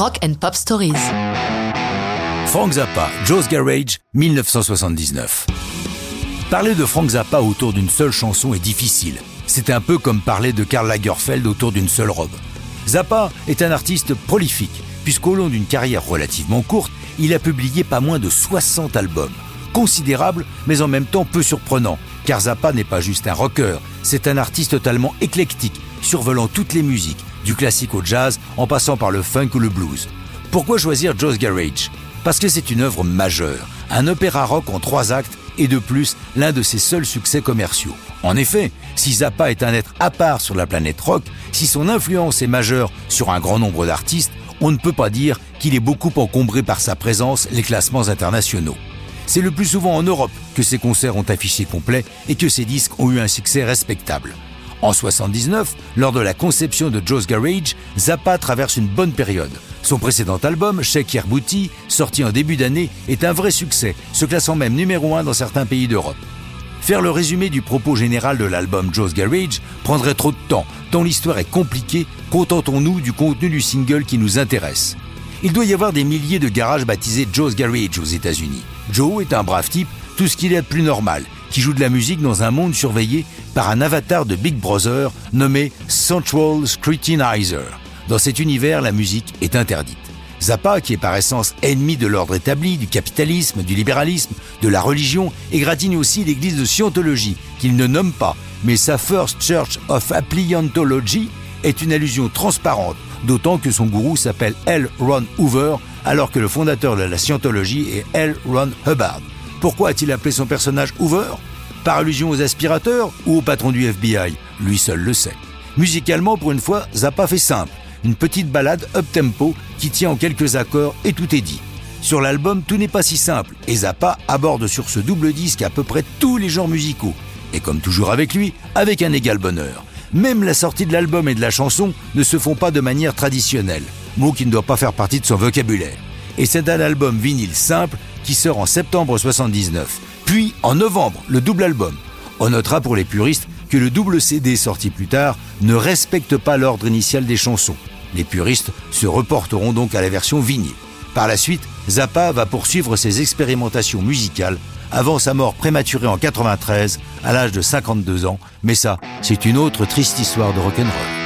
Rock and Pop Stories. Frank Zappa, Joe's Garage, 1979. Parler de Frank Zappa autour d'une seule chanson est difficile. C'est un peu comme parler de Karl Lagerfeld autour d'une seule robe. Zappa est un artiste prolifique, puisqu'au long d'une carrière relativement courte, il a publié pas moins de 60 albums. Considérable, mais en même temps peu surprenant, car Zappa n'est pas juste un rocker, c'est un artiste totalement éclectique, survolant toutes les musiques, du classique au jazz, en passant par le funk ou le blues. Pourquoi choisir Joe's Garage? Parce que c'est une œuvre majeure, un opéra rock en trois actes et de plus l'un de ses seuls succès commerciaux. En effet, si Zappa est un être à part sur la planète rock, si son influence est majeure sur un grand nombre d'artistes, on ne peut pas dire qu'il est beaucoup encombré par sa présence les classements internationaux. C'est le plus souvent en Europe que ses concerts ont affiché complet et que ses disques ont eu un succès respectable. En 79, lors de la conception de Joe's Garage, Zappa traverse une bonne période. Son précédent album, Shake Your Booty, sorti en début d'année, est un vrai succès, se classant même numéro 1 dans certains pays d'Europe. Faire le résumé du propos général de l'album Joe's Garage prendrait trop de temps, tant l'histoire est compliquée, contentons-nous du contenu du single qui nous intéresse. Il doit y avoir des milliers de garages baptisés Joe's Garage aux États-Unis. Joe est un brave type, tout ce qu'il est de plus normal, qui joue de la musique dans un monde surveillé par un avatar de Big Brother nommé Central Scrutinizer. Dans cet univers, la musique est interdite. Zappa, qui est par essence ennemi de l'ordre établi, du capitalisme, du libéralisme, de la religion, égratigne aussi l'église de Scientologie, qu'il ne nomme pas, mais sa First Church of Appliantology est une allusion transparente, d'autant que son gourou s'appelle L. Ron Hoover, alors que le fondateur de la Scientologie est L. Ron Hubbard. Pourquoi a-t-il appelé son personnage Hoover? Par allusion aux aspirateurs ou au patron du FBI Lui seul le sait. Musicalement, pour une fois, Zappa fait simple une petite balade up-tempo qui tient en quelques accords et tout est dit. Sur l'album, tout n'est pas si simple, et Zappa aborde sur ce double disque à peu près tous les genres musicaux, et comme toujours avec lui, avec un égal bonheur. Même la sortie de l'album et de la chanson ne se font pas de manière traditionnelle, mot qui ne doit pas faire partie de son vocabulaire. Et c'est un album vinyle simple qui sort en septembre 79, puis en novembre, le double album. On notera pour les puristes que le double CD sorti plus tard ne respecte pas l'ordre initial des chansons. Les puristes se reporteront donc à la version vinyle. Par la suite, Zappa va poursuivre ses expérimentations musicales avant sa mort prématurée en 93 à l'âge de 52 ans, mais ça, c'est une autre triste histoire de rock'n'roll.